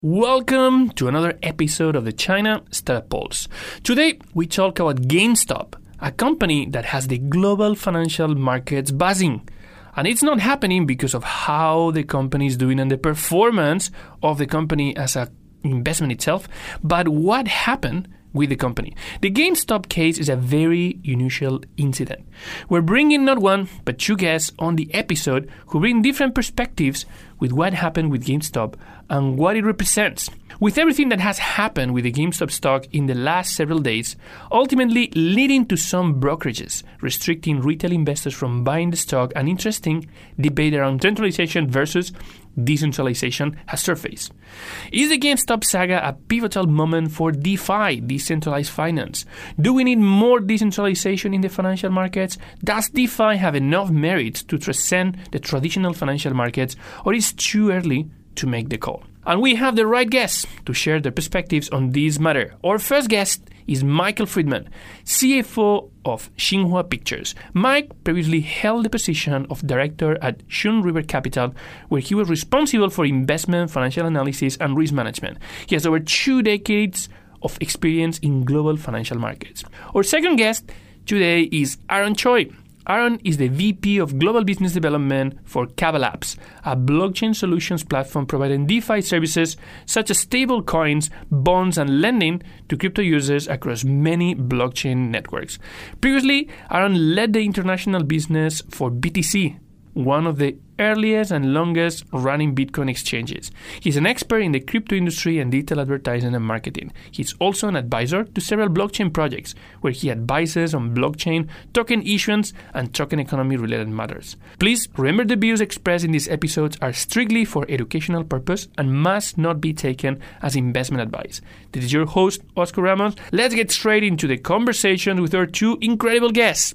Welcome to another episode of the China Startup Pulse. Today we talk about GameStop, a company that has the global financial markets buzzing. And it's not happening because of how the company is doing and the performance of the company as an investment itself, but what happened with the company. The GameStop case is a very unusual incident. We're bringing not one, but two guests on the episode who bring different perspectives with what happened with GameStop and what it represents. With everything that has happened with the GameStop stock in the last several days, ultimately leading to some brokerages restricting retail investors from buying the stock, an interesting debate around centralization versus decentralization has surfaced. Is the GameStop saga a pivotal moment for DeFi, decentralized finance? Do we need more decentralization in the financial markets? Does DeFi have enough merits to transcend the traditional financial markets, or is it too early to make the call? And we have the right guests to share their perspectives on this matter. Our first guest is Michael Friedman, CFO of Xinhua Pictures. Mike previously held the position of director at Shun River Capital, where he was responsible for investment, financial analysis, and risk management. He has over two decades of experience in global financial markets. Our second guest today is Aaron Choi. Aaron is the VP of Global Business Development for Kava Labs, a blockchain solutions platform providing DeFi services such as stable coins, bonds, and lending to crypto users across many blockchain networks. Previously, Aaron led the international business for BTCC, one of the earliest and longest running Bitcoin exchanges. He's an expert in the crypto industry and digital advertising and marketing. He's also an advisor to several blockchain projects where he advises on blockchain, token issuance, and token economy related matters. Please remember the views expressed in these episodes are strictly for educational purpose and must not be taken as investment advice. This is your host, Oscar Ramos. Let's get straight into the conversation with our two incredible guests.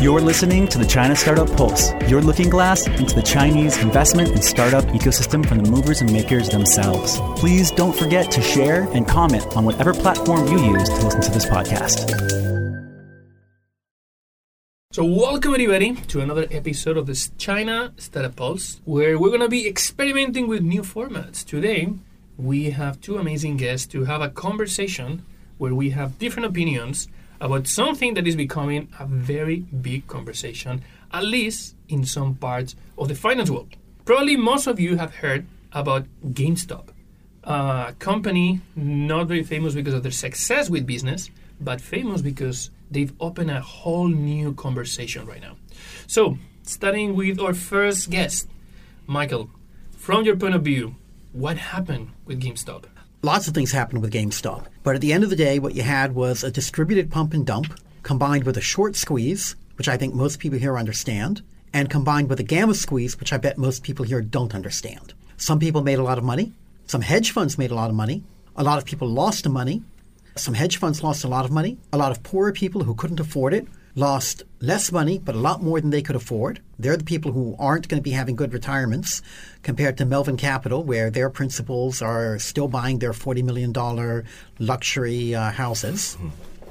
You're listening to the China Startup Pulse, your looking glass into the Chinese investment and startup ecosystem from the movers and makers themselves. Please don't forget to share and comment on whatever platform you use to listen to this podcast. So, welcome everybody to another episode of this China Startup Pulse, where we're going to be experimenting with new formats. Today, we have two amazing guests to have a conversation where we have different opinions about something that is becoming a very big conversation, at least in some parts of the finance world. Probably most of you have heard about GameStop, a company not very famous because of their success with business, but famous because they've opened a whole new conversation right now. So, starting with our first guest, Michael, from your point of view, what happened with GameStop? Lots of things happened with GameStop. But at the end of the day, what you had was a distributed pump and dump combined with a short squeeze, which I think most people here understand, and combined with a gamma squeeze, which I bet most people here don't understand. Some people made a lot of money. Some hedge funds made a lot of money. A lot of people lost money. Some hedge funds lost a lot of money. A lot of poorer people who couldn't afford it lost less money, but a lot more than they could afford. They're the people who aren't going to be having good retirements compared to Melvin Capital, where their principals are still buying their $40 million luxury uh, houses.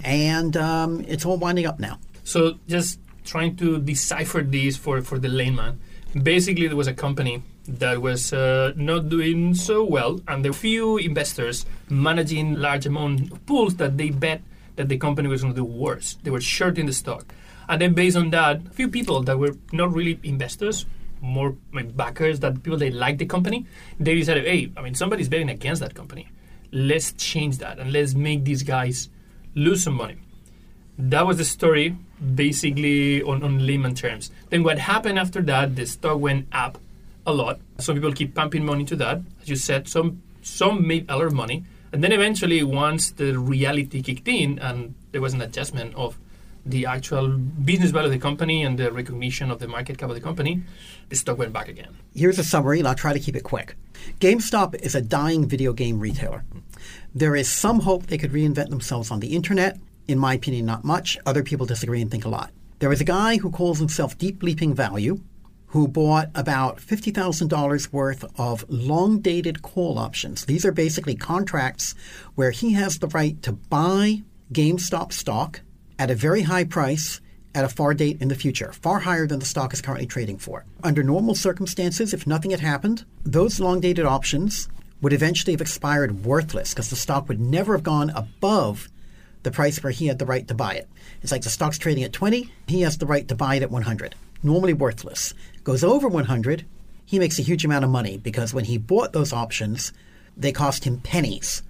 And um, it's all winding up now. So, just trying to decipher this for, for the layman. Basically, there was a company that was uh, not doing so well, and there were few investors managing large amount of pools that they bet that the company was going to do worse. They were shorting the stock. And then, based on that, a few people that were not really investors, more like backers, that people they liked the company, they decided, hey, I mean, somebody's betting against that company. Let's change that and let's make these guys lose some money. That was the story, basically on, on layman terms. Then what happened after that? The stock went up a lot. Some people keep pumping money into that. As you said, some some made a lot of money, and then eventually, once the reality kicked in, and there was an adjustment of the actual business value of the company and the recognition of the market cap of the company, the stock went back again. Here's a summary, and I'll try to keep it quick. GameStop is a dying video game retailer. There is some hope they could reinvent themselves on the internet. In my opinion, not much. Other people disagree and think a lot. There is a guy who calls himself Deep Leaping Value who bought about $50,000 worth of long dated call options. These are basically contracts where he has the right to buy GameStop stock at a very high price at a far date in the future, far higher than the stock is currently trading for. Under normal circumstances, if nothing had happened, those long dated options would eventually have expired worthless because the stock would never have gone above the price where he had the right to buy it. It's like the stock's trading at 20, he has the right to buy it at 100. Normally worthless. Goes over 100, he makes a huge amount of money because when he bought those options, they cost him pennies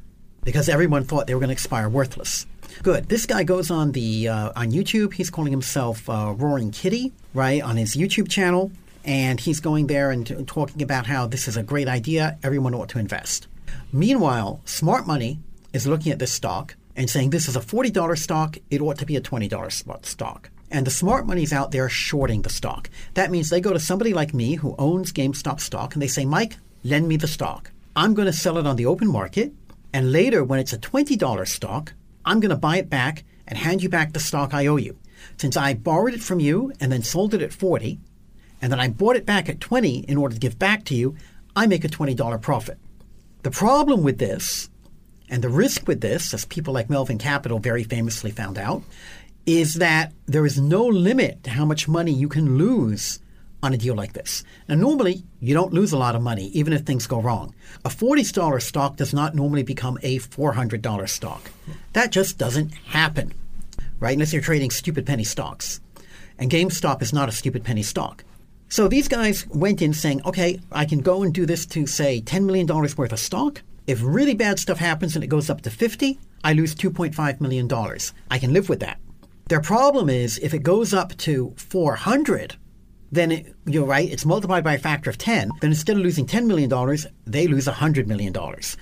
because everyone thought they were going to expire worthless. Good. This guy goes on the uh, on YouTube. He's calling himself uh, Roaring Kitty, right, on his YouTube channel, and he's going there and t- talking about how this is a great idea. Everyone ought to invest. Meanwhile, Smart Money is looking at this stock and saying this is a forty dollars stock. It ought to be a twenty dollars stock. And the smart money's out there shorting the stock. That means they go to somebody like me who owns GameStop stock and they say, Mike, lend me the stock. I'm going to sell it on the open market. And later, when it's a $20 stock, I'm going to buy it back and hand you back the stock I owe you. Since I borrowed it from you and then sold it at 40, and then I bought it back at 20 in order to give back to you, I make a $20 profit. The problem with this, and the risk with this, as people like Melvin Capital very famously found out, is that there is no limit to how much money you can lose on a deal like this. Now, normally, you don't lose a lot of money, even if things go wrong. A $40 stock does not normally become a $400 stock. That just doesn't happen, right? Unless you're trading stupid penny stocks. And GameStop is not a stupid penny stock. So these guys went in saying, okay, I can go and do this to, say, $10 million worth of stock. If really bad stuff happens and it goes up to 50, I lose $2.5 million. I can live with that. Their problem is if it goes up to 400, then it, you're right, it's multiplied by a factor of 10. Then instead of losing $10 million, they lose $100 million.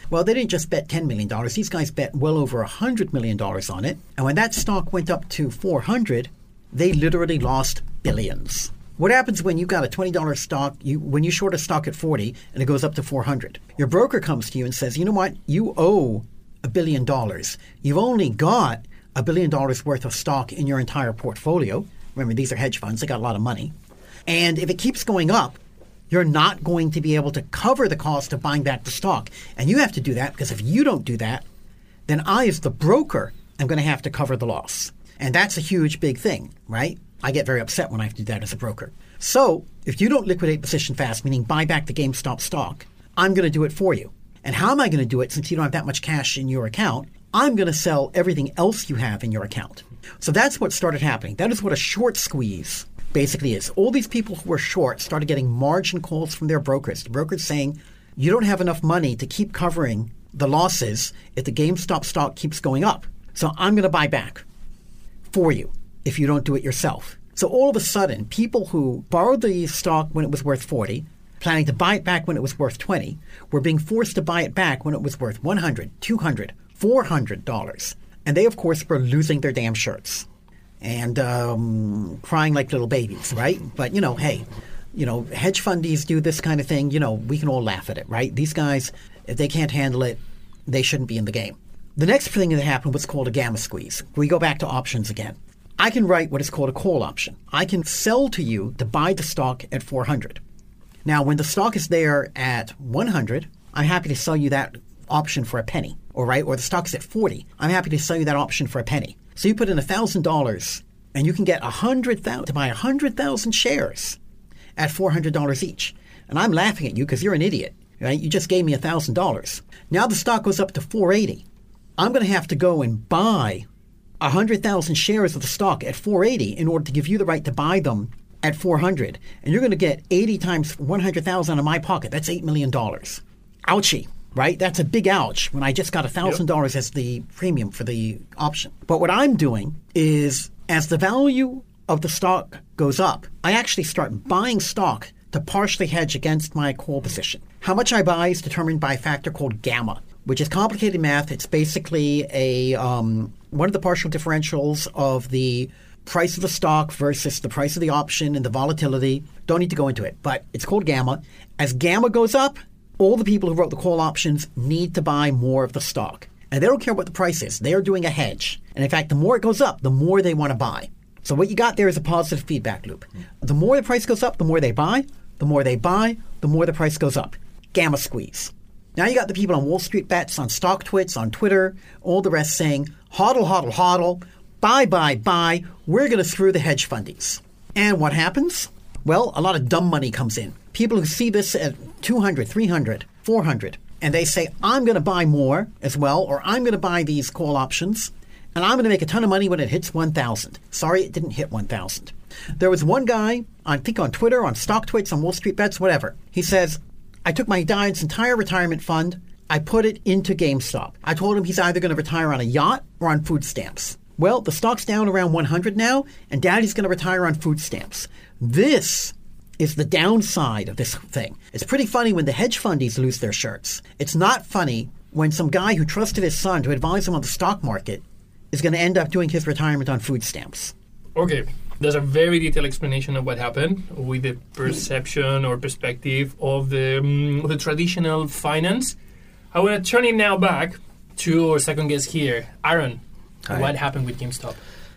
Well, they didn't just bet $10 million. These guys bet well over $100 million on it. And when that stock went up to 400, they literally lost billions. What happens when you got a $20 stock, you, when you short a stock at 40 and it goes up to 400? Your broker comes to you and says, you know what, you owe a billion dollars. You've only got a billion dollars worth of stock in your entire portfolio. Remember, these are hedge funds, they got a lot of money. And if it keeps going up, you're not going to be able to cover the cost of buying back the stock. And you have to do that because if you don't do that, then I, as the broker, am going to have to cover the loss. And that's a huge, big thing, right? I get very upset when I have to do that as a broker. So if you don't liquidate position fast, meaning buy back the GameStop stock, I'm going to do it for you. And how am I going to do it since you don't have that much cash in your account? I'm going to sell everything else you have in your account. So that's what started happening. That is what a short squeeze basically is. All these people who were short started getting margin calls from their brokers. The brokers saying, you don't have enough money to keep covering the losses if the GameStop stock keeps going up. So I'm going to buy back for you if you don't do it yourself. So all of a sudden, people who borrowed the stock when it was worth 40, planning to buy it back when it was worth 20, were being forced to buy it back when it was worth 100, 200, $400. And they, of course, were losing their damn shirts and um, crying like little babies, right? But, you know, hey, you know, hedge fundies do this kind of thing. You know, we can all laugh at it, right? These guys, if they can't handle it, they shouldn't be in the game. The next thing that happened was called a gamma squeeze. We go back to options again. I can write what is called a call option. I can sell to you to buy the stock at 400. Now, when the stock is there at 100, I'm happy to sell you that option for a penny, or right, or the stock's at 40. I'm happy to sell you that option for a penny. So you put in $1,000 and you can get 100,000 to buy 100,000 shares at $400 each. And I'm laughing at you because you're an idiot, right? You just gave me $1,000. Now the stock goes up to 480. I'm going to have to go and buy 100,000 shares of the stock at 480 in order to give you the right to buy them at 400. And you're going to get 80 times 100,000 out of my pocket. That's $8 million. Ouchie right? That's a big ouch when I just got $1,000 yep. as the premium for the option. But what I'm doing is as the value of the stock goes up, I actually start buying stock to partially hedge against my call position. How much I buy is determined by a factor called gamma, which is complicated math. It's basically a um, one of the partial differentials of the price of the stock versus the price of the option and the volatility. Don't need to go into it, but it's called gamma. As gamma goes up, all the people who wrote the call options need to buy more of the stock. And they don't care what the price is. They are doing a hedge. And in fact, the more it goes up, the more they want to buy. So what you got there is a positive feedback loop. The more the price goes up, the more they buy. The more they buy, the more the price goes up. Gamma squeeze. Now you got the people on Wall Street Bets, on StockTwits, on Twitter, all the rest saying, hodl, hodl, hodl, buy, buy, buy, we're going to screw the hedge fundies. And what happens? Well, a lot of dumb money comes in. People who see this at 200, 300, 400, and they say, I'm going to buy more as well, or I'm going to buy these call options, and I'm going to make a ton of money when it hits 1,000. Sorry, it didn't hit 1,000. There was one guy, I think on Twitter, on StockTwits, on Wall Street Bets, whatever. He says, I took my dad's entire retirement fund, I put it into GameStop. I told him he's either going to retire on a yacht or on food stamps. Well, the stock's down around 100 now, and daddy's going to retire on food stamps. This is the downside of this thing. It's pretty funny when the hedge fundies lose their shirts. It's not funny when some guy who trusted his son to advise him on the stock market is going to end up doing his retirement on food stamps. Okay, there's a very detailed explanation of what happened with the perception or perspective of the, um, the traditional finance. I want to turn it now back to our second guest here, Aaron. Hi. What happened with GameStop?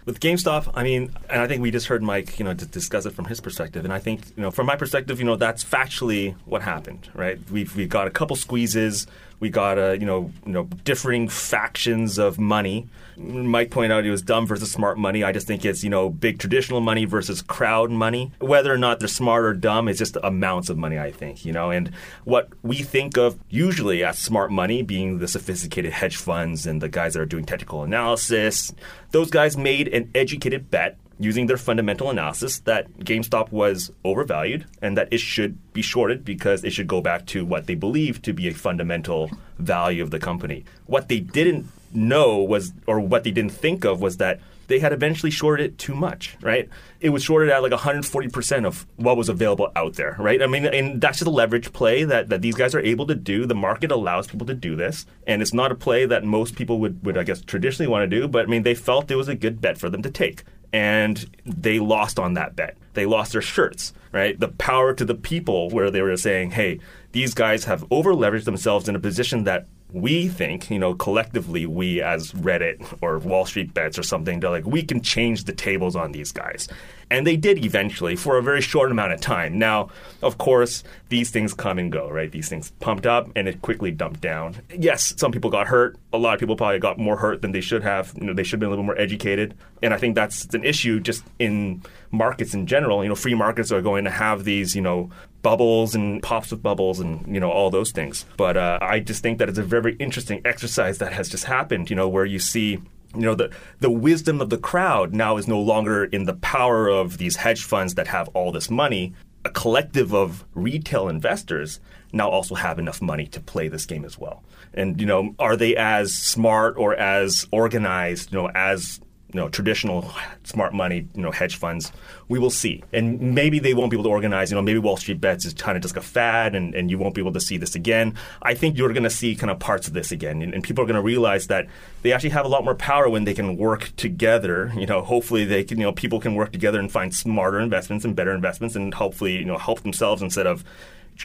With GameStop, I mean, and I think we just heard Mike, you know, discuss it from his perspective, and I think, you know, from my perspective, you know, that's factually what happened, right? We've we got a couple squeezes, we got a, you know, you know, differing factions of money. Mike pointed out it was dumb versus smart money. I just think it's, you know, big traditional money versus crowd money. Whether or not they're smart or dumb is just amounts of money, I think, you know. And what we think of usually as smart money being the sophisticated hedge funds and the guys that are doing technical analysis, those guys made an educated bet using their fundamental analysis that GameStop was overvalued and that it should be shorted because it should go back to what they believe to be a fundamental value of the company. What they didn't know was, or what they didn't think of, was that they had eventually shorted it too much, right? It was shorted at like 140% of what was available out there, right? I mean, and that's just a leverage play that, that these guys are able to do. The market allows people to do this. And it's not a play that most people would, would I guess, traditionally want to do, but I mean, they felt it was a good bet for them to take and they lost on that bet. They lost their shirts, right? The power to the people where they were saying, hey, these guys have over leveraged themselves in a position that we think, you know, collectively, we as Reddit or Wall Street Bets or something, they're like, we can change the tables on these guys. And they did eventually for a very short amount of time. Now, of course, these things come and go, right? These things pumped up and it quickly dumped down. Yes, some people got hurt. A lot of people probably got more hurt than they should have. You know, they should have been a little more educated. And I think that's an issue just in markets in general. You know, free markets are going to have these, you know, bubbles and pops with bubbles and you know all those things. But uh, I just think that it's a very interesting exercise that has just happened. You know, where you see you know the the wisdom of the crowd now is no longer in the power of these hedge funds that have all this money. A collective of retail investors now also have enough money to play this game as well. And you know, are they as smart or as organized, you know, as you know, traditional smart money, you know, hedge funds, we will see. And maybe they won't be able to organize, you know, maybe Wall Street Bets is kind of just a fad and, and you won't be able to see this again. I think you're going to see kind of parts of this again. And, and people are going to realize that they actually have a lot more power when they can work together. You know, hopefully they can, you know, people can work together and find smarter investments and better investments and hopefully, you know, help themselves instead of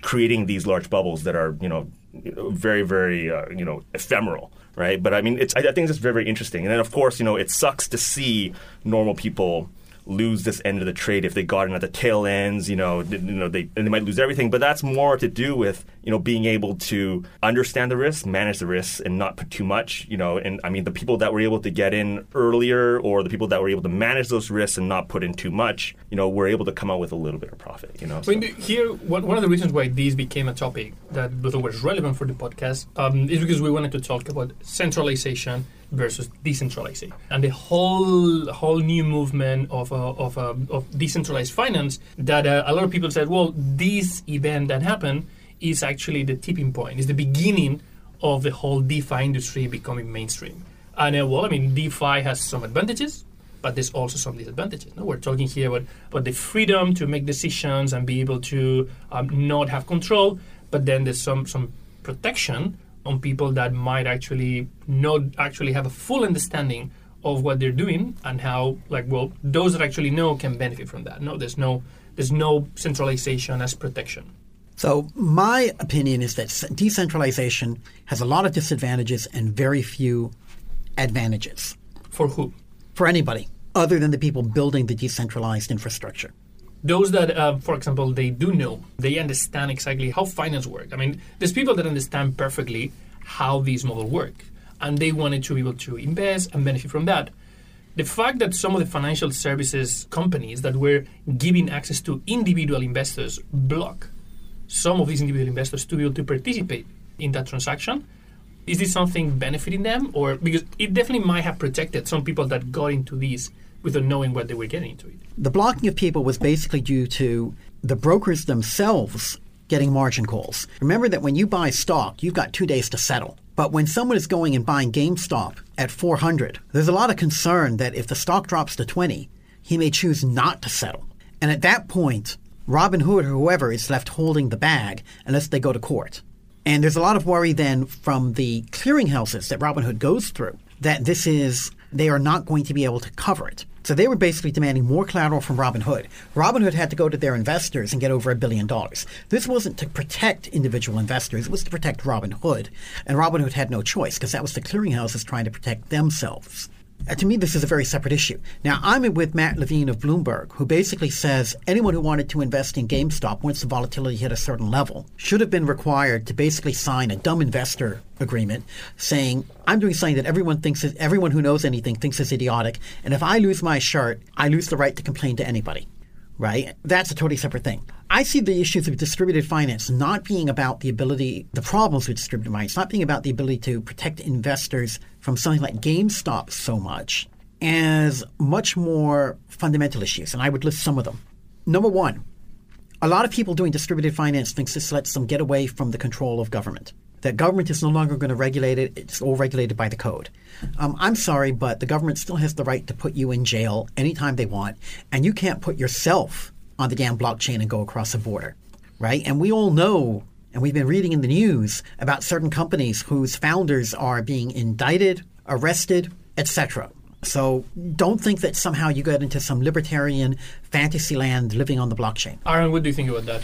creating these large bubbles that are, you know, very, very, uh, you know, ephemeral right? But I mean, it's I, I think it's very very interesting. And then of course, you know, it sucks to see normal people lose this end of the trade if they got in at the tail ends. You know, you know they they might lose everything. But that's more to do with you know being able to understand the risks, manage the risks, and not put too much. You know, and I mean the people that were able to get in earlier, or the people that were able to manage those risks and not put in too much, you know, were able to come out with a little bit of profit. You know, so. here one, one of the reasons why this became a topic that was relevant for the podcast um, is because we wanted to talk about centralization versus decentralization and the whole whole new movement of uh, of, uh, of decentralized finance that uh, a lot of people said well this event that happened is actually the tipping point is the beginning of the whole DeFi industry becoming mainstream and uh, well I mean DeFi has some advantages but there's also some disadvantages. No? We're talking here about, about the freedom to make decisions and be able to um, not have control, but then there's some some protection on people that might actually not actually have a full understanding of what they're doing and how like well those that actually know can benefit from that. No there's no there's no centralization as protection. So my opinion is that decentralization has a lot of disadvantages and very few advantages. For who? For anybody other than the people building the decentralized infrastructure. Those that, uh, for example, they do know, they understand exactly how finance works. I mean, there's people that understand perfectly how these models work, and they wanted to be able to invest and benefit from that. The fact that some of the financial services companies that were giving access to individual investors block some of these individual investors to be able to participate in that transaction is this something benefiting them or because it definitely might have protected some people that got into these without knowing what they were getting into it The blocking of people was basically due to the brokers themselves getting margin calls. Remember that when you buy stock, you've got two days to settle. But when someone is going and buying GameStop at 400, there's a lot of concern that if the stock drops to 20, he may choose not to settle. And at that point, Robinhood or whoever is left holding the bag unless they go to court. And there's a lot of worry then from the clearinghouses that Robinhood goes through that this is, they are not going to be able to cover it. So they were basically demanding more collateral from Robinhood. Robinhood had to go to their investors and get over a billion dollars. This wasn't to protect individual investors, it was to protect Robinhood. And Robinhood had no choice because that was the clearinghouses trying to protect themselves. Uh, to me, this is a very separate issue. Now, I'm with Matt Levine of Bloomberg, who basically says anyone who wanted to invest in GameStop once the volatility hit a certain level should have been required to basically sign a dumb investor agreement saying, I'm doing something that everyone thinks is, everyone who knows anything thinks is idiotic, and if I lose my shirt, I lose the right to complain to anybody right? That's a totally separate thing. I see the issues of distributed finance not being about the ability, the problems with distributed finance, not being about the ability to protect investors from something like GameStop so much as much more fundamental issues. And I would list some of them. Number one, a lot of people doing distributed finance thinks this lets them get away from the control of government. That government is no longer going to regulate it; it's all regulated by the code. Um, I'm sorry, but the government still has the right to put you in jail anytime they want, and you can't put yourself on the damn blockchain and go across the border, right? And we all know, and we've been reading in the news about certain companies whose founders are being indicted, arrested, etc. So don't think that somehow you get into some libertarian fantasy land living on the blockchain. aaron what do you think about that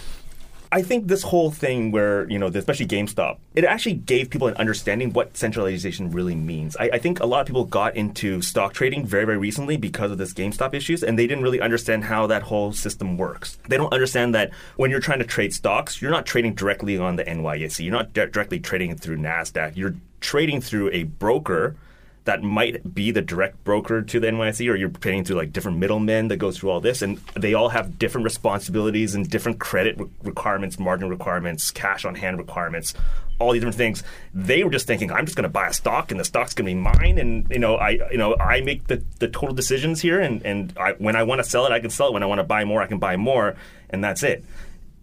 I think this whole thing where, you know, especially GameStop, it actually gave people an understanding what centralization really means. I, I, think a lot of people got into stock trading very, very recently because of this GameStop issues, and they didn't really understand how that whole system works. They don't understand that when you're trying to trade stocks, you're not trading directly on the NYSE. You're not di- directly trading through NASDAQ. You're trading through a broker that might be the direct broker to the NYSE, or you're paying through like different middlemen that go through all this, and they all have different responsibilities and different credit re- requirements, margin requirements, cash on hand requirements, all these different things. They were just thinking, I'm just going to buy a stock, and the stock's going to be mine, and you know, I you know, I make the, the total decisions here, and and I, when I want to sell it, I can sell it. When I want to buy more, I can buy more, and that's it.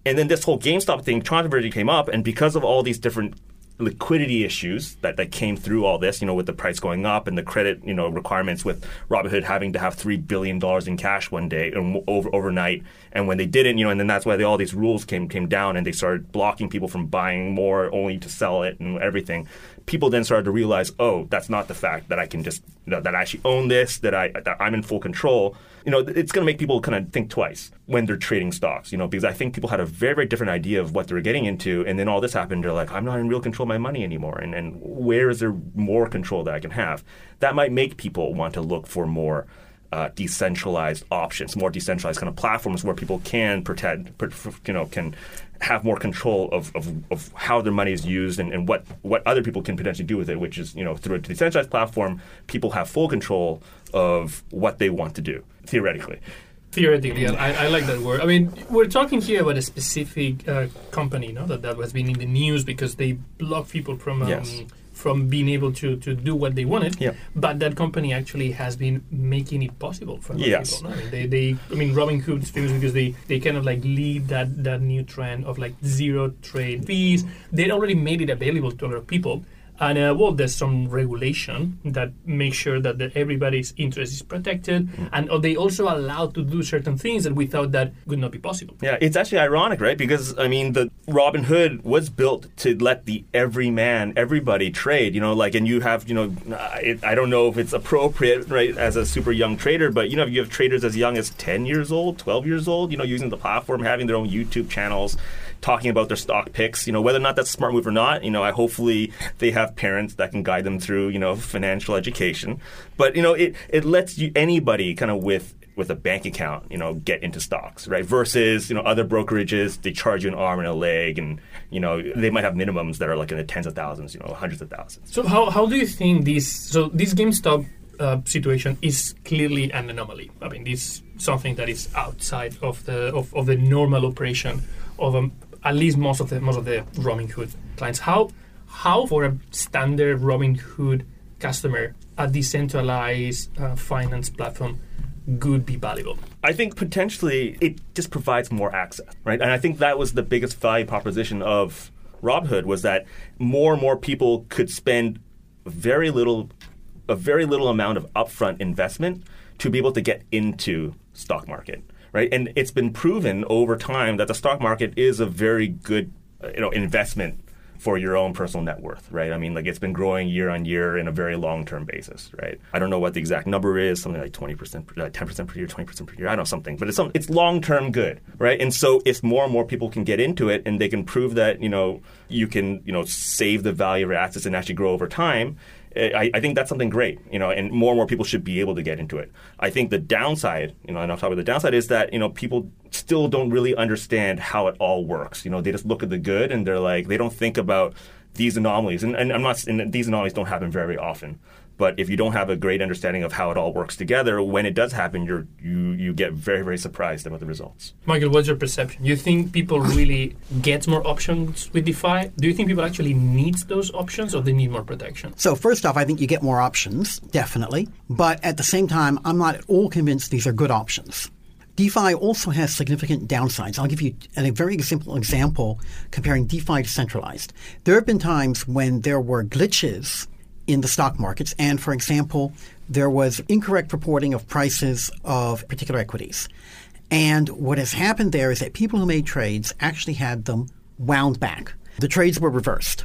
And then this whole GameStop thing, controversy came up, and because of all these different liquidity issues that, that came through all this, you know, with the price going up and the credit, you know, requirements with Robinhood having to have three billion dollars in cash one day and over overnight, and when they didn't, you know, and then that's why they, all these rules came came down and they started blocking people from buying more only to sell it and everything. People then started to realize, oh, that's not the fact that I can just you know, that I actually own this, that I that I'm in full control you know, it's going to make people kind of think twice when they're trading stocks, you know, because I think people had a very, very different idea of what they were getting into. And then all this happened. They're like, I'm not in real control of my money anymore. And, and where is there more control that I can have? That might make people want to look for more uh, decentralized options, more decentralized kind of platforms where people can pretend, you know, can have more control of, of, of how their money is used and, and what, what other people can potentially do with it, which is, you know, through a decentralized platform, people have full control of what they want to do, theoretically. Theoretically, I, I like that word. I mean, we're talking here about a specific uh, company, no, that, that has been in the news because they block people from um, yes from being able to, to do what they wanted. Yeah. But that company actually has been making it possible for yes. people. No? I mean, they, they, I mean, Robinhood is famous because they, they kind of like lead that, that new trend of like zero trade fees. They already made it available to a lot of people. And uh, well, there's some regulation that makes sure that the, everybody's interest is protected, mm. and uh, they also allowed to do certain things that we thought that would not be possible. Yeah, it's actually ironic, right? Because I mean, the Robinhood was built to let the everyman, everybody trade. You know, like, and you have, you know, it, I don't know if it's appropriate, right, as a super young trader, but you know, you have traders as young as 10 years old, 12 years old, you know, using the platform, having their own YouTube channels talking about their stock picks. You know, whether or not that's a smart move or not, you know, I hopefully they have parents that can guide them through, you know, financial education. But you know, it it lets you anybody kind of with with a bank account, you know, get into stocks, right? Versus, you know, other brokerages, they charge you an arm and a leg, and you know, they might have minimums that are like in the tens of thousands, you know, hundreds of thousands. So how, how do you think this? So this GameStop uh, situation is clearly an anomaly. I mean, this is something that is outside of the of, of the normal operation of um, at least most of the most of the Robinhood clients. How how for a standard Robinhood customer a decentralized uh, finance platform could be valuable? I think potentially it just provides more access, right? And I think that was the biggest value proposition of Robinhood was that more and more people could spend very little, a very little amount of upfront investment to be able to get into stock market, right? And it's been proven over time that the stock market is a very good, uh, you know, investment for your own personal net worth, right? I mean, like it's been growing year on year in a very long term basis, right? I don't know what the exact number is, something like 20%, like 10% per year, 20% per year, I don't know something, but it's, some, it's long term good, right? And so if more and more people can get into it and they can prove that, you know, you can, you know, save the value of your assets and actually grow over time, I, I, think that's something great, you know, and more and more people should be able to get into it. I think the downside, you know, and I'll talk about the downside is that, you know, people still don't really understand how it all works. You know, they just look at the good and they're like, they don't think about these anomalies. And, and I'm not, and these anomalies don't happen very often. But if you don't have a great understanding of how it all works together, when it does happen, you're, you you get very very surprised about the results. Michael, what's your perception? You think people really get more options with DeFi? Do you think people actually need those options, or they need more protection? So first off, I think you get more options, definitely. But at the same time, I'm not at all convinced these are good options. DeFi also has significant downsides. I'll give you a very simple example comparing DeFi to centralized. There have been times when there were glitches in the stock markets. And for example, there was incorrect reporting of prices of particular equities. And what has happened there is that people who made trades actually had them wound back. The trades were reversed,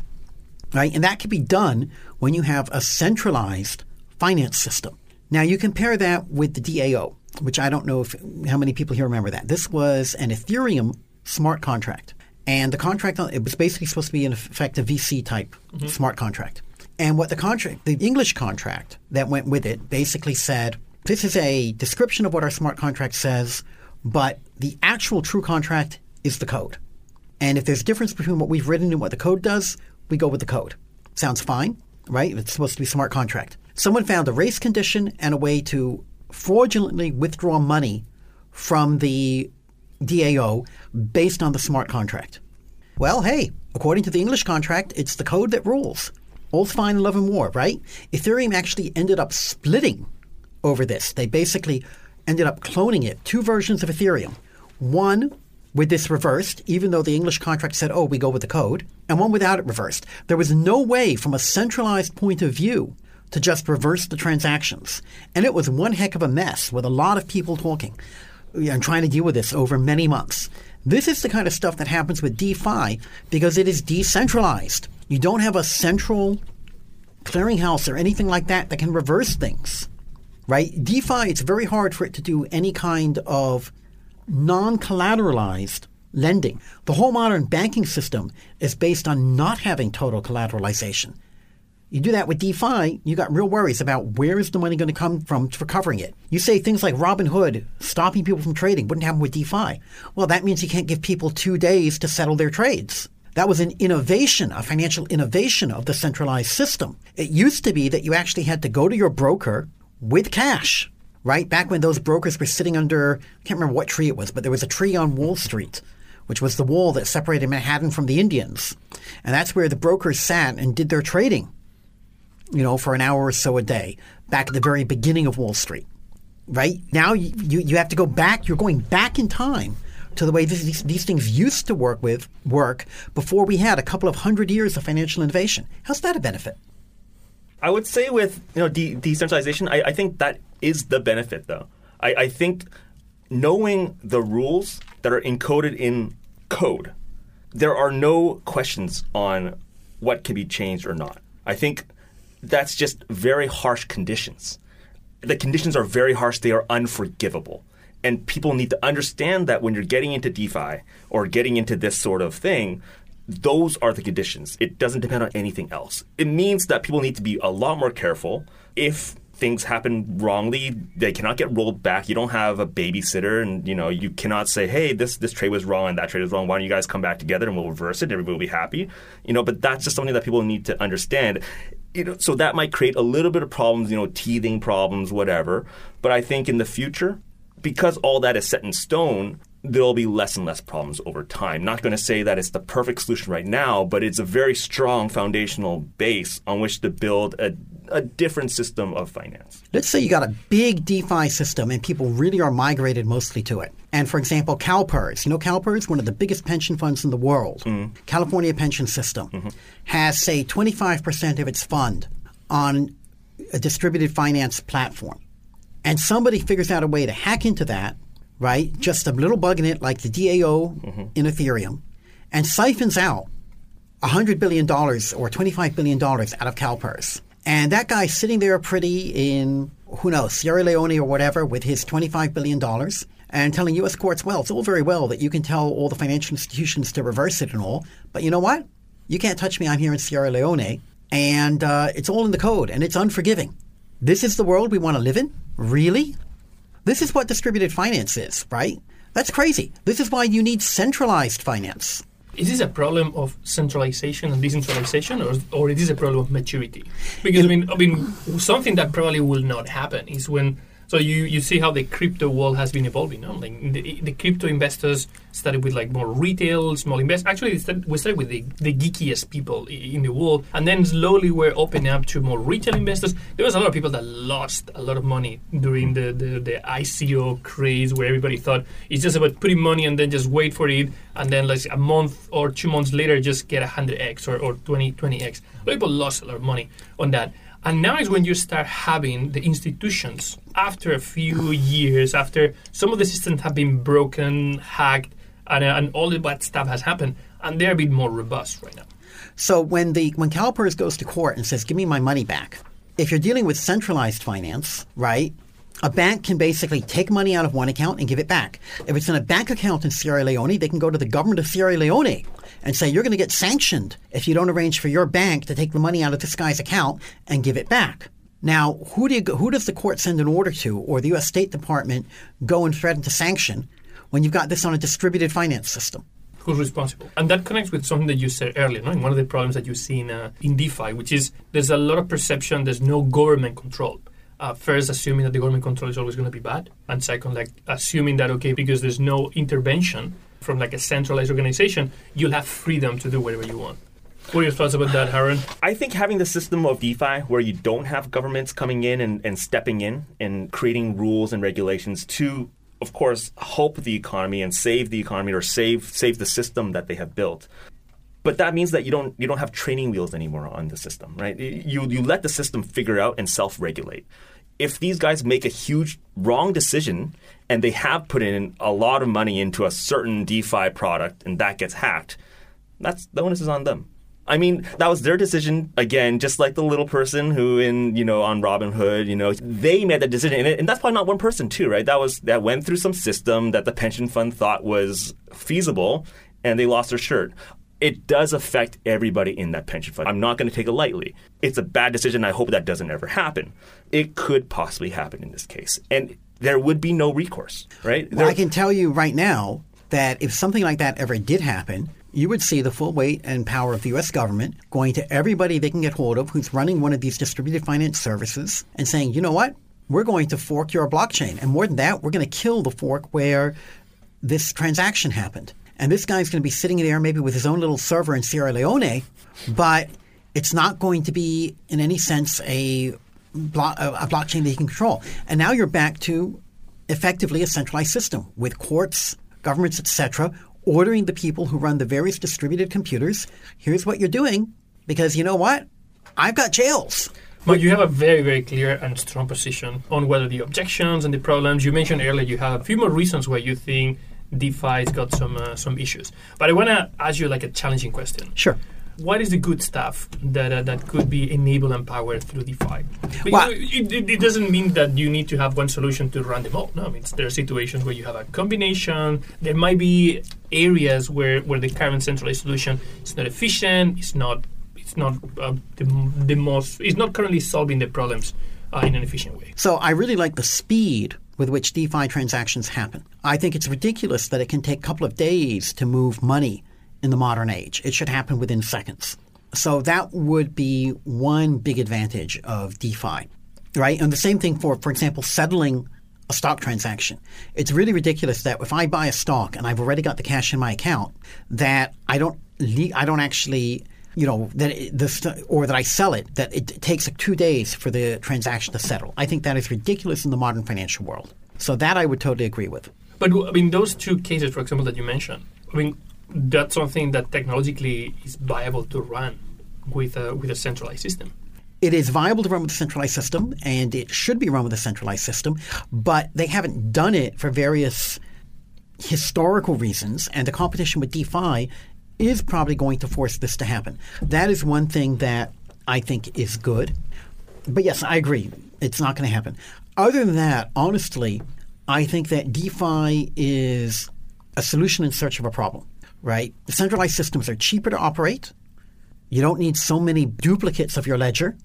right? And that can be done when you have a centralized finance system. Now you compare that with the DAO, which I don't know if how many people here remember that. This was an Ethereum smart contract. And the contract, it was basically supposed to be in effect a VC type mm-hmm. smart contract. And what the contract, the English contract that went with it basically said, this is a description of what our smart contract says, but the actual true contract is the code. And if there's a difference between what we've written and what the code does, we go with the code. Sounds fine, right? It's supposed to be smart contract. Someone found a race condition and a way to fraudulently withdraw money from the DAO based on the smart contract. Well, hey, according to the English contract, it's the code that rules. All's fine in love and war, right? Ethereum actually ended up splitting over this. They basically ended up cloning it, two versions of Ethereum. One with this reversed, even though the English contract said, oh, we go with the code, and one without it reversed. There was no way from a centralized point of view to just reverse the transactions. And it was one heck of a mess with a lot of people talking and trying to deal with this over many months. This is the kind of stuff that happens with DeFi because it is decentralized. You don't have a central clearinghouse or anything like that that can reverse things, right? DeFi, it's very hard for it to do any kind of non collateralized lending. The whole modern banking system is based on not having total collateralization. You do that with DeFi, you got real worries about where is the money going to come from for covering it. You say things like Robinhood stopping people from trading wouldn't happen with DeFi. Well, that means you can't give people two days to settle their trades. That was an innovation, a financial innovation of the centralized system. It used to be that you actually had to go to your broker with cash, right? Back when those brokers were sitting under, I can't remember what tree it was, but there was a tree on Wall Street, which was the wall that separated Manhattan from the Indians. And that's where the brokers sat and did their trading, you know, for an hour or so a day, back at the very beginning of Wall Street, right? Now you, you, have to go back, you're going back in time to the way these, these things used to work with work before we had a couple of hundred years of financial innovation. How's that a benefit? I would say with you know de- decentralization, I, I, think that is the benefit, though. I, I think knowing the rules that are encoded in code, there are no questions on what can be changed or not. I think that's just very harsh conditions. The conditions are very harsh. They are unforgivable and people need to understand that when you're getting into DeFi or getting into this sort of thing, those are the conditions. It doesn't depend on anything else. It means that people need to be a lot more careful. If things happen wrongly, they cannot get rolled back. You don't have a babysitter, and you know you cannot say, "Hey, this this trade was wrong and that trade was wrong. Why don't you guys come back together and we'll reverse it? and Everybody will be happy." You know, but that's just something that people need to understand. You know, so that might create a little bit of problems. You know, teething problems, whatever. But I think in the future, because all that is set in stone, there'll be less and less problems over time. Not going to say that it's the perfect solution right now, but it's a very strong foundational base on which to build a, a different system of finance. Let's say you got a big DeFi system and people really are migrated mostly to it. And for example, CalPERS, you know CalPERS, one of the biggest pension funds in the world, Mm-hmm. California Pension System, has say 25% of its fund on a distributed finance platform. And somebody figures out a way to hack into that, right? Just a little bug in it like the DAO Mm-hmm. in Ethereum and siphons out $100 billion or $25 billion out of CalPERS. And that guy's sitting there pretty in, who knows, Sierra Leone or whatever with his $25 billion and telling U.S. courts, well, it's all very well that you can tell all the financial institutions to reverse it and all, but you know what? You can't touch me. I'm here in Sierra Leone. And uh, it's all in the code and it's unforgiving. This is the world we want to live in? Really? This is what distributed finance is, right? That's crazy. This is why you need centralized finance. Is this a problem of centralization and decentralization, or, or it is a problem of maturity? Because I mean, I mean, something that probably will not happen is when. So you, you see how the crypto world has been evolving. No? Like the, the crypto investors started with like more retail, small investors. Actually, we started with the, the geekiest people in the world, and then slowly we're opening up to more retail investors. There was a lot of people that lost a lot of money during the, the, the ICO craze, where everybody thought it's just about putting money and then just wait for it, and then like a month or two months later, just get 100x or, or 20, 20x. A lot of people lost a lot of money on that. And now is when you start having the institutions, after a few years, after some of the systems have been broken, hacked, and, uh, and all the bad stuff has happened, and they're a bit more robust right now. So when the when CalPERS goes to court and says, "Give me my money back," if you're dealing with centralized finance, right? A bank can basically take money out of one account and give it back. If it's in a bank account in Sierra Leone, they can go to the government of Sierra Leone and say, You're going to get sanctioned if you don't arrange for your bank to take the money out of this guy's account and give it back. Now, who, do you who does the court send an order to, or the U.S. State Department go and threaten to sanction when you've got this on a distributed finance system? Who's responsible? And that connects with something that you said earlier, one of the problems that you see in, uh, in DeFi, which is there's a lot of perception, there's no government control. Uh, first, assuming that the government control is always going to be bad, and second, like assuming that okay, because there's no intervention from like a centralized organization, you'll have freedom to do whatever you want. What are your thoughts about that, Aaron? I think having the system of DeFi where you don't have governments coming in and, and stepping in and creating rules and regulations to, of course, help the economy and save the economy or save save the system that they have built. But that means that you don't you don't have training wheels anymore on the system, right? You you let the system figure out and self-regulate. If these guys make a huge wrong decision and they have put in a lot of money into a certain DeFi product and that gets hacked, that's the onus is on them. I mean, that was their decision again, just like the little person who in, you know, on Robinhood, you know, they made that decision. And, that's probably not one person too, right? That was that went through some system that the pension fund thought was feasible and they lost their shirt. It does affect everybody in that pension fund. I'm not going to take it lightly. It's a bad decision. I hope that doesn't ever happen. It could possibly happen in this case. And there would be no recourse, right? Well, There- I can tell you right now that if something like that ever did happen, you would see the full weight and power of the U.S. government going to everybody they can get hold of who's running one of these distributed finance services and saying, you know what? We're going to fork your blockchain. And more than that, we're going to kill the fork where this transaction happened. And this guy's going to be sitting there maybe with his own little server in Sierra Leone, but it's not going to be in any sense a, blo- a a blockchain that he can control. And now you're back to effectively a centralized system with courts, governments, etc., ordering the people who run the various distributed computers, here's what you're doing, because you know what? I've got jails. But you have a very, very clear and strong position on whether the objections and the problems you mentioned earlier. You have a few more reasons why you think DeFi's got some uh, some issues. But I want to ask you like a challenging question. Sure. What is the good stuff that uh, that could be enabled and powered through DeFi? Well- know, it, it, it doesn't mean that you need to have one solution to run them all. No, I mean there are situations where you have a combination. There might be areas where, where the current centralized solution is not efficient. It's not it's not uh, the, the most. It's not currently solving the problems uh, in an efficient way. So I really like the speed with which DeFi transactions happen. I think it's ridiculous that it can take a couple of days to move money in the modern age. It should happen within seconds. So that would be one big advantage of DeFi, right? And the same thing for, for example, settling a stock transaction. It's really ridiculous that if I buy a stock and I've already got the cash in my account, that I don't I don't actually you know that it, the or that I sell it that it takes like two days for the transaction to settle. I think that is ridiculous in the modern financial world. So that I would totally agree with. But I mean, those two cases, for example, that you mentioned. I mean, that's something that technologically is viable to run with a with a centralized system. It is viable to run with a centralized system, and it should be run with a centralized system, but they haven't done it for various historical reasons, and the competition with DeFi is probably going to force this to happen. That is one thing that I think is good. But yes, I agree. It's not going to happen. Other than that, honestly, I think that DeFi is a solution in search of a problem, right? Centralized systems are cheaper to operate. You don't need so many duplicates of your ledger.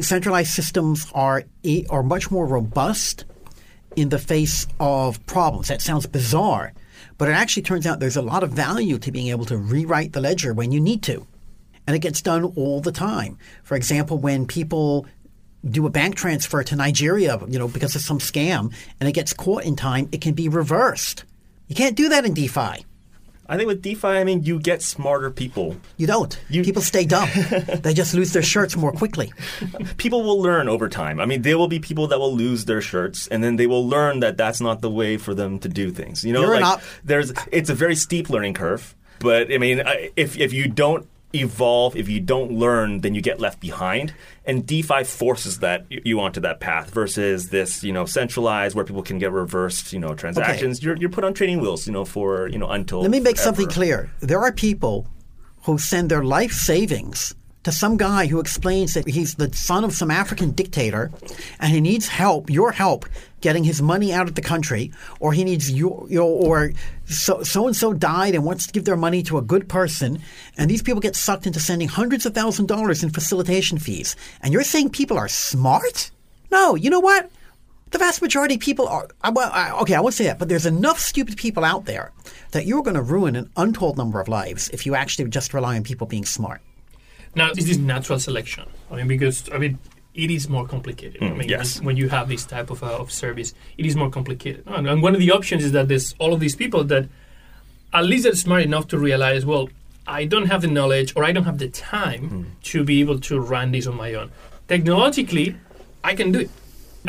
Centralized systems are are much more robust in the face of problems. That sounds bizarre, but it actually turns out there's a lot of value to being able to rewrite the ledger when you need to. And it gets done all the time. For example, when people do a bank transfer to Nigeria, you know, because of some scam and it gets caught in time, it can be reversed. You can't do that in DeFi. I think with DeFi, I mean, you get smarter people. You don't. people stay dumb. they just lose their shirts more quickly. People will learn over time. I mean, there will be people that will lose their shirts, and then they will learn that that's not the way for them to do things. You know, You're like not- there's it's a very steep learning curve. But I mean, if if you don't evolve, if you don't learn, then you get left behind. And DeFi forces that you onto that path versus this, you know, centralized where people can get reversed, you know, transactions. You're you're put on training wheels, you know, for you know until. Let me make forever. something clear. There are people who send their life savings to some guy who explains that he's the son of some African dictator and he needs help, your help, getting his money out of the country, or he needs your, you know, or so so and so died and wants to give their money to a good person, and these people get sucked into sending hundreds of thousand dollars in facilitation fees. And you're saying people are smart? No, you know what? The vast majority of people are. I, well, I, okay, I won't say that, but there's enough stupid people out there that you're going to ruin an untold number of lives if you actually just rely on people being smart. Now, is this natural selection? I mean, because I mean, it is more complicated. I Mm, mean, yes. when, when you have this type of, uh, of service, it is more complicated. And, and one of the options is that there's all of these people that at least are smart enough to realize, well, I don't have the knowledge or I don't have the time Mm. to be able to run this on my own. Technologically, I can do it.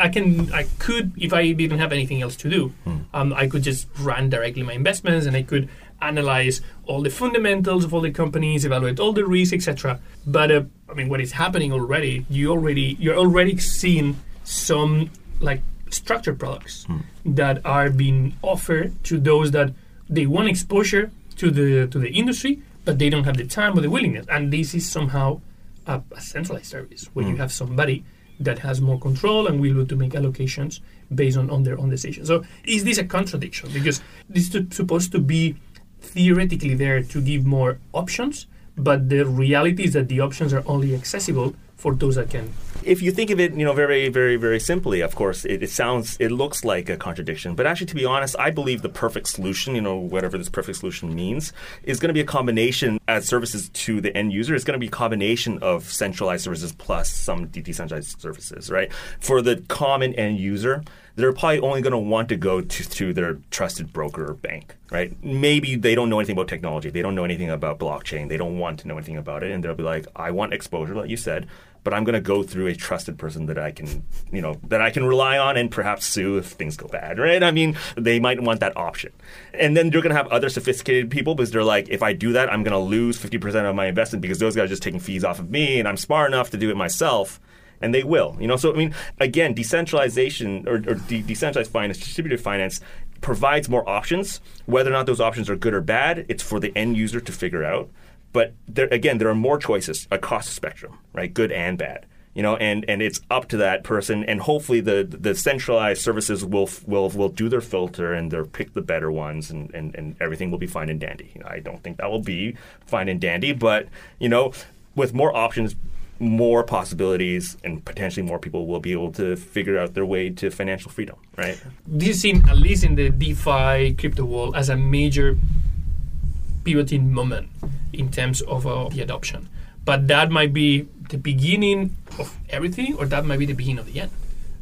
I can, I could, if I didn't have anything else to do, Mm. um, I could just run directly my investments and I could analyze all the fundamentals of all the companies, evaluate all the risks, etc. But uh, I mean, what is happening already? You already, you're already seeing some like structured products that are being offered to those that they want exposure to the to the industry, but they don't have the time or the willingness. And this is somehow a, a centralized service where you have somebody that has more control and will to make allocations based on, on their own decisions. So is this a contradiction? Because this is supposed to be theoretically there to give more options, but the reality is that the options are only accessible for those that can if you think of it, you know, very, very, very simply, of course, it, it sounds, it looks like a contradiction. But actually, to be honest, I believe the perfect solution, you know, whatever this perfect solution means, is going to be a combination as services to the end user. It's going to be a combination of centralized services plus some decentralized services, right? For the common end user, they're probably only going to want to go to, to their trusted broker or bank, right? Maybe they don't know anything about technology. They don't know anything about blockchain. They don't want to know anything about it. And they'll be like, I want exposure, like you said, but I'm going to go through a trusted person that I can, you know, that I can rely on and perhaps sue if things go bad, right? I mean, they might want that option. And then you're going to have other sophisticated people because they're like, if I do that, I'm going to lose 50% of my investment because those guys are just taking fees off of me and I'm smart enough to do it myself. And they will, you know. So I mean, again, decentralization or, or de- decentralized finance, distributed finance provides more options. Whether or not those options are good or bad, it's for the end user to figure out. But there, again, there are more choices across the spectrum, right? Good and bad. You know, and, and it's up to that person, and hopefully the the centralized services will will will do their filter and they'll pick the better ones, and, and, and everything will be fine and dandy. You know, I don't think that will be fine and dandy, but you know, with more options, more possibilities and potentially more people will be able to figure out their way to financial freedom, right? This is seen, at least in the DeFi crypto world, as a major pivoting moment in terms of uh, the adoption. But that might be the beginning of everything, or that might be the beginning of the end,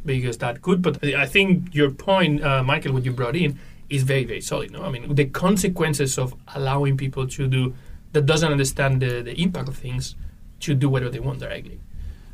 because that could. But I think your point, uh, Michael, what you brought in, is very, very solid. No, I mean the consequences of allowing people to do that doesn't understand the, the impact of things to do whatever they want directly.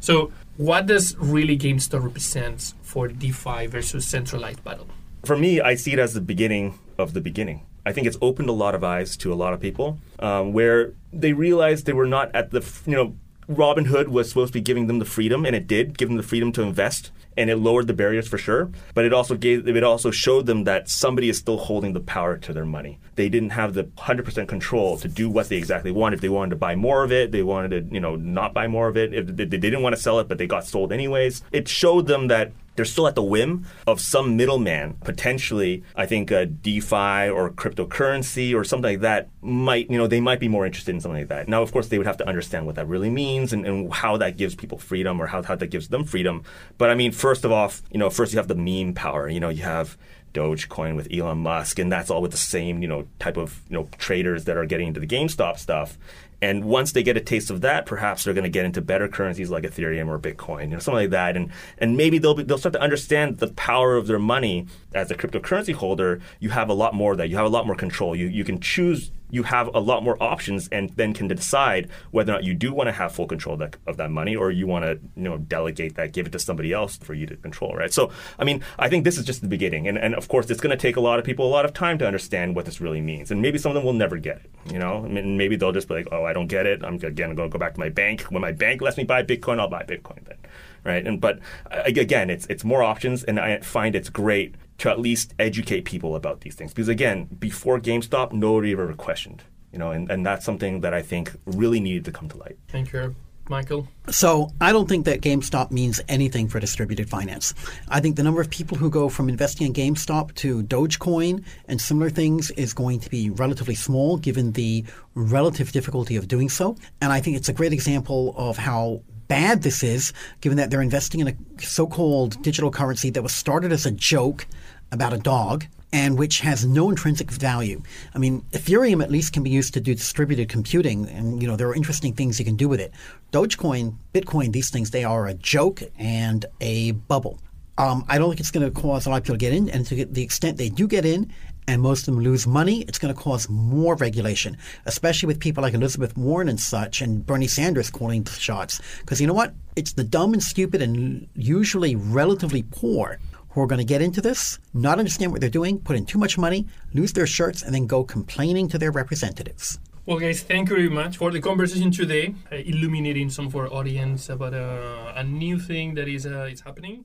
So, what does really GameStop represent for DeFi versus centralized battle? For me, I see it as the beginning of the beginning. I think it's opened a lot of eyes to a lot of people um, where they realized they were not at the, you know, Robinhood was supposed to be giving them the freedom, and it did give them the freedom to invest, and it lowered the barriers for sure. But it also gave it also showed them that somebody is still holding the power to their money. They didn't have the hundred percent control to do what they exactly wanted. If they wanted to buy more of it, they wanted to you know not buy more of it. If they, they didn't want to sell it, but they got sold anyways. It showed them that they're still at the whim of some middleman, potentially, I think a DeFi or cryptocurrency or something like that might, you know, they might be more interested in something like that. Now, of course, they would have to understand what that really means and, and how that gives people freedom or how, how that gives them freedom. But I mean, first of all, you know, first you have the meme power. You know, you have Dogecoin with Elon Musk, and that's all with the same, you know, type of, you know, traders that are getting into the GameStop stuff. And once they get a taste of that, perhaps they're going to get into better currencies like Ethereum or Bitcoin, you know, something like that. And and maybe they'll be, they'll start to understand the power of their money as a cryptocurrency holder. You have a lot more of that. You have a lot more control. You you can choose you have a lot more options and then can decide whether or not you do want to have full control of that, of that money or you want to you know delegate that give it to somebody else for you to control right? So i mean i think this is just the beginning and, and of course it's going to take a lot of people a lot of time to understand what this really means and maybe some of them will never get it you know? I mean, maybe they'll just be like oh i don't get it. I'm again going to go back to my bank. When my bank lets me buy bitcoin i'll buy bitcoin then right? And but again it's it's more options and i find it's great to at least educate people about these things. Because again, before GameStop, nobody ever questioned. You know, and, and that's something that I think really needed to come to light. Thank you. Michael? So, I don't think that GameStop means anything for distributed finance. I think the number of people who go from investing in GameStop to Dogecoin and similar things is going to be relatively small given the relative difficulty of doing so. And I think it's a great example of how bad this is, given that they're investing in a so called digital currency that was started as a joke about a dog and which has no intrinsic value. I mean, Ethereum at least can be used to do distributed computing, and you know there are interesting things you can do with it. Dogecoin, Bitcoin, these things they are a joke and a bubble. Um, I don't think it's going to cause a lot of people to get in, and to the extent they do get in, and most of them lose money, it's going to cause more regulation, especially with people like Elizabeth Warren and such, and Bernie Sanders calling the shots. Because you know what? It's the dumb and stupid and usually relatively poor who are going to get into this, not understand what they're doing, put in too much money, lose their shirts, and then go complaining to their representatives. Well, guys, thank you very much for the conversation today, uh, illuminating some of our audience about uh, a new thing that is uh, is happening.